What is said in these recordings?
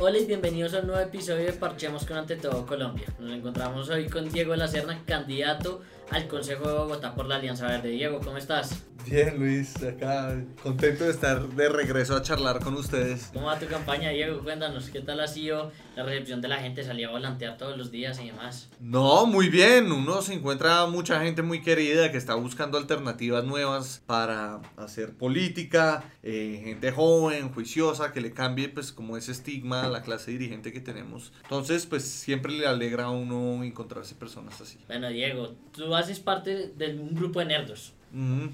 Hola y bienvenidos a un nuevo episodio de Parchemos con Ante Todo Colombia. Nos encontramos hoy con Diego Lacerna, candidato al Consejo de Bogotá por la Alianza Verde. Diego, ¿cómo estás? Bien, Luis, acá contento de estar de regreso a charlar con ustedes. ¿Cómo va tu campaña, Diego? Cuéntanos, ¿qué tal ha sido la recepción de la gente? ¿Salía a volantear todos los días y demás? No, muy bien. Uno se encuentra mucha gente muy querida que está buscando alternativas nuevas para hacer política, eh, gente joven, juiciosa, que le cambie pues como ese estigma a la clase dirigente que tenemos. Entonces, pues siempre le alegra a uno encontrarse personas así. Bueno, Diego, tú haces parte de un grupo de nerdos.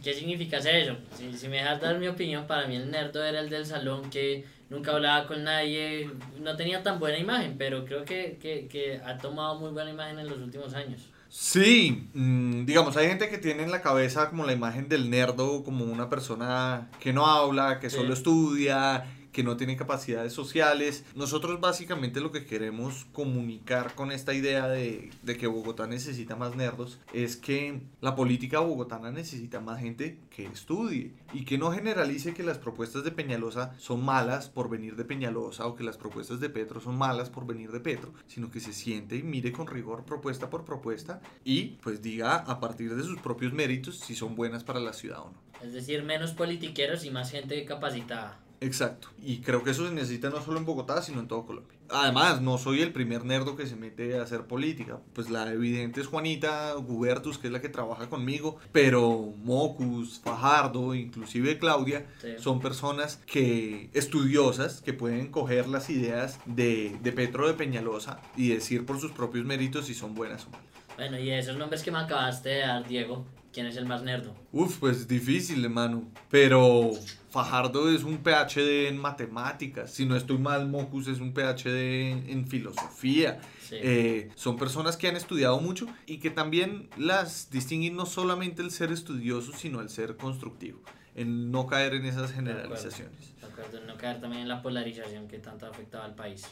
¿Qué significa ser eso? Si, si, me dejas dar mi opinión, para mí el nerdo era el del salón que nunca hablaba con nadie, no tenía tan buena imagen, pero creo que, que, que ha tomado muy buena imagen en los últimos años. Sí, mm, digamos, hay gente que tiene en la cabeza como la imagen del nerdo como una persona que no habla, que solo estudia, que no tienen capacidades sociales. Nosotros básicamente lo que queremos comunicar con esta idea de, de, que Bogotá necesita más nerdos es que la política bogotana necesita más gente que estudie y que no generalice que las propuestas de Peñalosa son malas por venir de Peñalosa o que las propuestas de Petro son malas por venir de Petro, sino que se siente y mire con rigor propuesta por propuesta y pues diga a partir de sus propios méritos si son buenas para la ciudad o no. Es decir, menos politiqueros y más gente capacitada. Exacto. Y creo que eso se necesita no solo en Bogotá, sino en todo Colombia. Además, no soy el primer nerdo que se mete a hacer política. Pues la evidente es Juanita Gubertus, que es la que trabaja conmigo. Pero Mocus, Fajardo, inclusive Claudia, son personas que estudiosas, que pueden coger las ideas de, de Petro de Peñalosa y decir por sus propios méritos si son buenas o malas. Bueno, y esos nombres que me acabaste de dar, Diego, ¿quién es el más nerdo? Uf, pues difícil, hermano. Pero Fajardo es un PhD en matemáticas. Si no estoy mal, Mocus es un PhD en, filosofía. Eh, son personas que han estudiado mucho y que también las distinguen no solamente el ser estudioso, sino el ser constructivo. En no caer en esas generalizaciones. De acuerdo, en no caer también en la polarización que tanto ha afectado al país.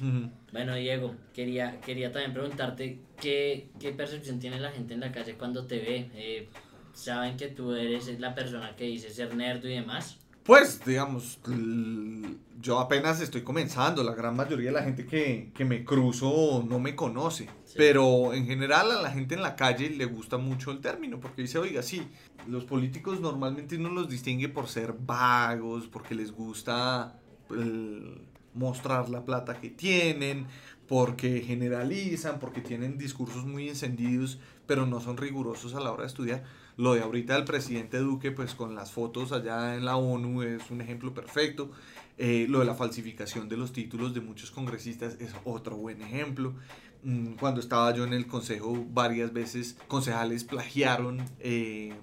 Bueno, Diego, quería, quería también preguntarte qué, qué percepción tiene la gente en la calle cuando te ve. Eh, ¿Saben que tú eres la persona que dice ser nerd y demás? Pues, digamos, yo apenas estoy comenzando, la gran mayoría de la gente que, que me cruzo no me conoce, pero en general a la gente en la calle le gusta mucho el término, porque dice, oiga, sí, los políticos normalmente uno los distingue por ser vagos, porque les gusta mostrar la plata que tienen, porque generalizan, porque tienen discursos muy encendidos, pero no son rigurosos a la hora de estudiar. Lo de ahorita del presidente Duque, pues con las fotos allá en la ONU es un ejemplo perfecto. Eh, lo de la falsificación de los títulos de muchos congresistas es otro buen ejemplo. Mm, cuando estaba yo en el consejo, varias veces concejales plagiaron eh,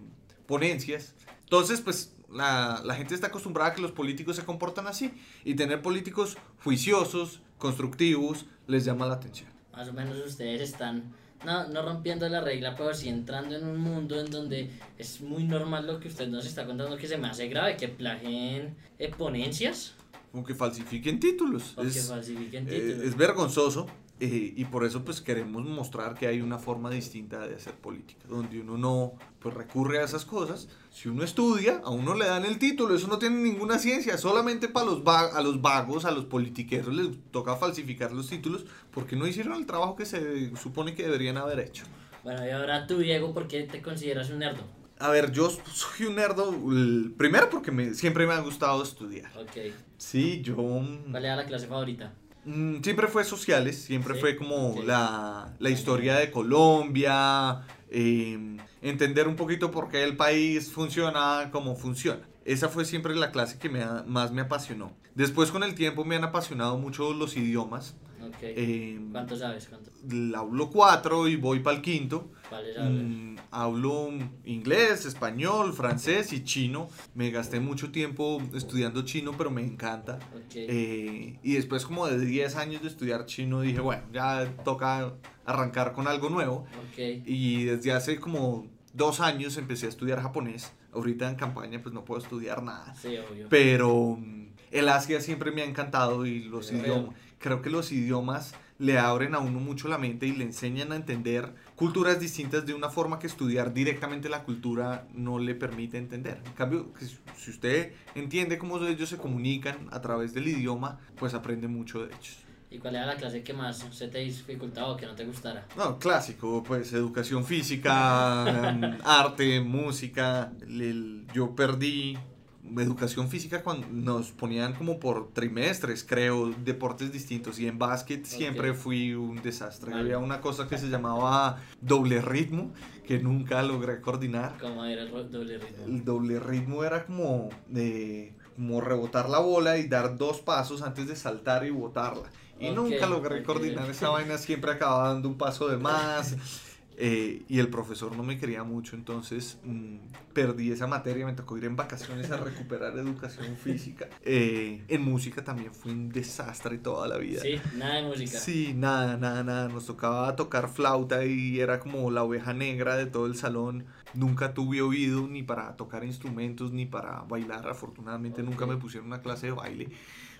ponencias. Entonces, pues la, la, gente está acostumbrada a que los políticos se comportan así y tener políticos juiciosos, constructivos, les llama la atención. Más o menos ustedes están no, no rompiendo la regla, pero sí entrando en un mundo en donde es muy normal lo que usted nos está contando, que se me hace grave, que plagien eh, ponencias. O que falsifiquen títulos. es, que falsifiquen eh, títulos. es vergonzoso. Eh, y por eso pues queremos mostrar que hay una forma distinta de hacer política, donde uno no pues recurre a esas cosas. Si uno estudia, a uno le dan el título, eso no tiene ninguna ciencia, solamente para los a los vagos, a los politiqueros les toca falsificar los títulos porque no hicieron el trabajo que se supone que deberían haber hecho. Bueno, y ahora tú, Diego, ¿por qué te consideras un nerdo? A ver, yo soy un nerdo, primero porque me, siempre me ha gustado estudiar. Ok. Sí, yo... ¿Cuál era la clase favorita? Mm, siempre fue sociales, siempre fue como la, la, historia de Colombia, em, entender un poquito por qué el país funciona como funciona. Esa fue siempre la clase que me más me apasionó. Después con el tiempo me han apasionado mucho los idiomas. Eh, ¿Cuánto sabes? ¿Cuánto? Hablo cuatro y voy para el quinto. ¿Cuáles mm, hablo inglés, español, francés y chino. Me gasté mucho tiempo estudiando chino, pero me encanta. Eh, y después como de 10 años de estudiar chino dije, bueno, ya toca arrancar con algo nuevo. Y desde hace como dos años empecé a estudiar japonés. Ahorita en campaña pues no puedo estudiar nada. Sí, obvio. Pero mm, el Asia siempre me ha encantado y los idiomas creo que los idiomas le abren a uno mucho la mente y le enseñan a entender culturas distintas de una forma que estudiar directamente la cultura no le permite entender. En cambio, si usted entiende cómo ellos se comunican a través del idioma, pues aprende mucho de ellos. ¿Y cuál era la clase que más se te dificultaba o que no te gustara? No, clásico, pues educación física, em, arte, música. yo perdí educación física cuando nos ponían como por trimestres, creo, deportes distintos. Y en básquet siempre fui un desastre. Había una cosa que se llamaba doble ritmo, que nunca logré coordinar. ¿Cómo era el doble ritmo? El doble ritmo era como, como rebotar la bola y dar dos pasos antes de saltar y botarla. Y nunca logré coordinar esa vaina, siempre acababa dando un paso de más. Eh, y el profesor no me quería mucho, entonces mm, perdí esa materia, me tocó ir en vacaciones a recuperar educación física. Eh, en música también fue un desastre toda la vida. Sí, nada de música. Sí, nada, nada, nada. Nos tocaba tocar flauta y era como la oveja negra de todo el salón. Nunca tuve oído ni para tocar instrumentos ni para bailar. Afortunadamente nunca me pusieron una clase de baile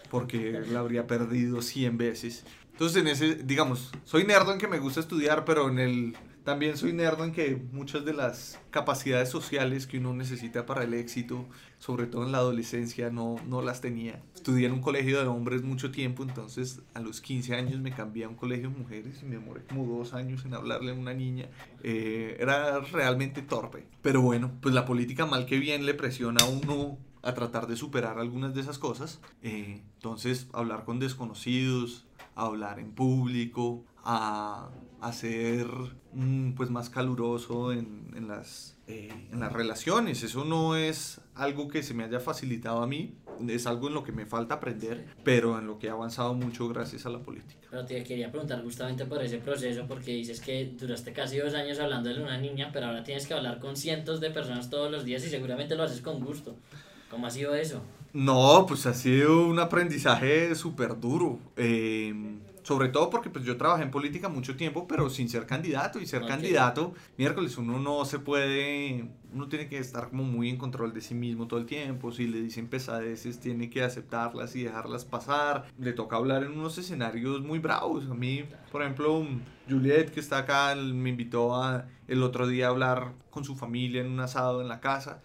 porque la habría perdido 100 veces. Entonces, en ese, digamos, soy nerdo en que me gusta estudiar, pero en el también soy nerdo en que muchas de las capacidades sociales que uno necesita para el éxito, sobre todo en la adolescencia, no, no las tenía. Estudié en un colegio de hombres mucho tiempo, entonces a los 15 años me cambié a un colegio de mujeres y me demoré como dos años en hablarle a una niña. Eh, era realmente torpe. Pero bueno, pues la política mal que bien le presiona a uno a tratar de superar algunas de esas cosas. Eh, entonces, hablar con desconocidos, hablar en público, a, a ser mm, pues más caluroso en, en las, eh, en las relaciones. Eso no es algo que se me haya facilitado a mí, es algo en lo que me falta aprender, pero en lo que he avanzado mucho gracias a la política. Pero te quería preguntar justamente por ese proceso, porque dices que duraste casi dos años hablando de una niña, pero ahora tienes que hablar con cientos de personas todos los días y seguramente lo haces con gusto. ¿Cómo ha sido eso? No, pues ha sido un aprendizaje súper duro. Eh, sobre todo porque pues yo trabajé en política mucho tiempo, pero sin ser candidato. Y ser candidato, miércoles uno no se puede, uno tiene que estar como muy en control de sí mismo todo el tiempo. Si le dicen pesadeces, tiene que aceptarlas y dejarlas pasar. Le toca hablar en unos escenarios muy bravos. A mí, por ejemplo, Juliet, que está acá, me invitó a, el otro día a hablar con su familia en un asado en la casa.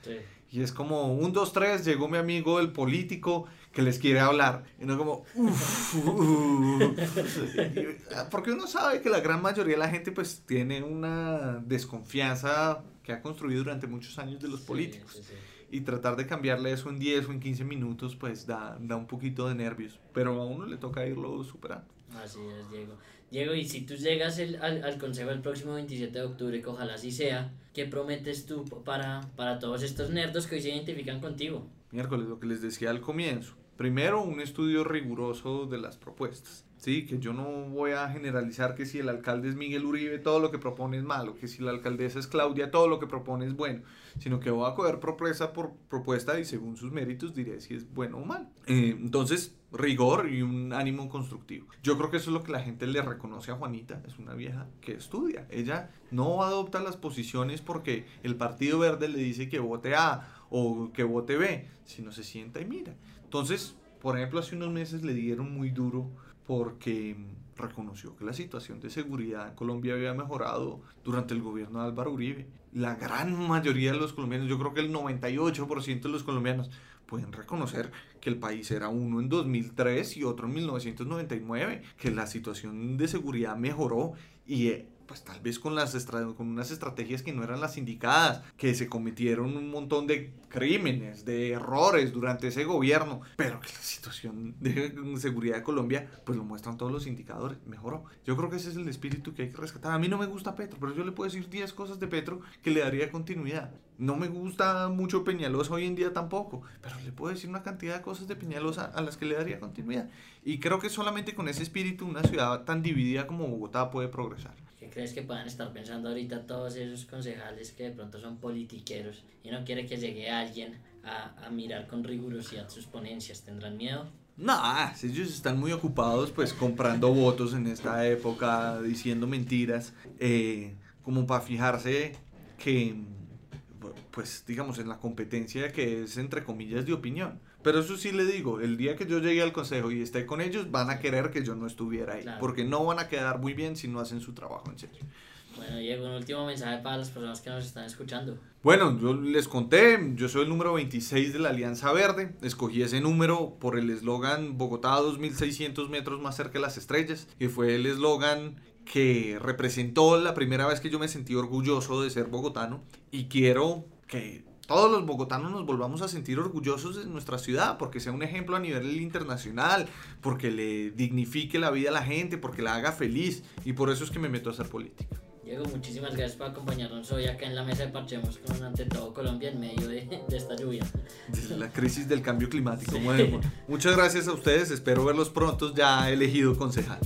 Y es como, un, dos, tres, llegó mi amigo, el político, que les quiere hablar. Y no como, Porque uno sabe que la gran mayoría de la gente pues tiene una desconfianza que ha construido durante muchos años de los políticos. Y tratar de cambiarle eso en 10 o en 15 minutos pues da, da un poquito de nervios. Pero a uno le toca irlo superando. Así es, Diego. Diego, y si tú llegas el, al, al, consejo el próximo 27 de octubre, que ojalá así sea, ¿qué prometes tú para, para todos estos nerdos que hoy se identifican contigo? Miércoles, lo que les decía al comienzo. Primero, un estudio riguroso de las propuestas. Sí, que yo no voy a generalizar que si el alcalde es Miguel Uribe, todo lo que propone es malo, que si la alcaldesa es Claudia, todo lo que propone es bueno, sino que voy a coger propuesta por propuesta y según sus méritos diré si es bueno o mal. Eh, entonces, rigor y un ánimo constructivo. Yo creo que eso es lo que la gente le reconoce a Juanita, es una vieja que estudia. Ella no adopta las posiciones porque el Partido Verde le dice que vote A o que vote B, sino se sienta y mira. Entonces, por ejemplo, hace unos meses le dieron muy duro porque reconoció que la situación de seguridad en Colombia había mejorado durante el gobierno de Álvaro Uribe. La gran mayoría de los colombianos, yo creo que el 98% de los colombianos pueden reconocer que el país era uno en 2003 y otro en 1999, que la situación de seguridad mejoró y eh, pues tal vez con, las con unas estrategias que no eran las indicadas, que se cometieron un montón de crímenes, de errores durante ese gobierno, pero que la situación de seguridad de Colombia, pues lo muestran todos los indicadores, mejoró. Yo creo que ese es el espíritu que hay que rescatar. A mí no me gusta Petro, pero yo le puedo decir 10 cosas de Petro que le daría continuidad. No me gusta mucho Peñalosa hoy en día tampoco, pero le puedo decir una cantidad de cosas de Peñalosa a las que le daría continuidad. Y creo que solamente con ese espíritu una ciudad tan dividida como Bogotá puede progresar crees que puedan estar pensando ahorita todos esos concejales que de pronto son politiqueros y no quiere que llegue alguien a, a mirar con rigurosidad sus ponencias? ¿Tendrán miedo? No, ellos están muy ocupados pues comprando votos en esta época, diciendo mentiras, eh, como para fijarse que, pues digamos, en la competencia que es entre comillas de opinión. Pero eso sí le digo, el día que yo llegue al consejo y esté con ellos, van a querer que yo no estuviera ahí. Porque no van a quedar muy bien si no hacen su trabajo en serio. Bueno, Diego, un último mensaje para las personas que nos están escuchando. Bueno, yo les conté, yo soy el número 26 de la Alianza Verde. Escogí ese número por el eslogan Bogotá 2600 metros más cerca de las estrellas, que fue el eslogan que representó la primera vez que yo me sentí orgulloso de ser bogotano y quiero que todos los bogotanos nos volvamos a sentir orgullosos de nuestra ciudad, porque sea un ejemplo a nivel internacional, porque le dignifique la vida a la gente, porque la haga feliz, y por eso es que me meto a hacer política. Diego, muchísimas gracias por acompañarnos hoy acá en la mesa de Parchemos con ante todo Colombia en medio de, esta lluvia. De la crisis del cambio climático. Muchas gracias a ustedes, espero verlos pronto ya elegido concejal.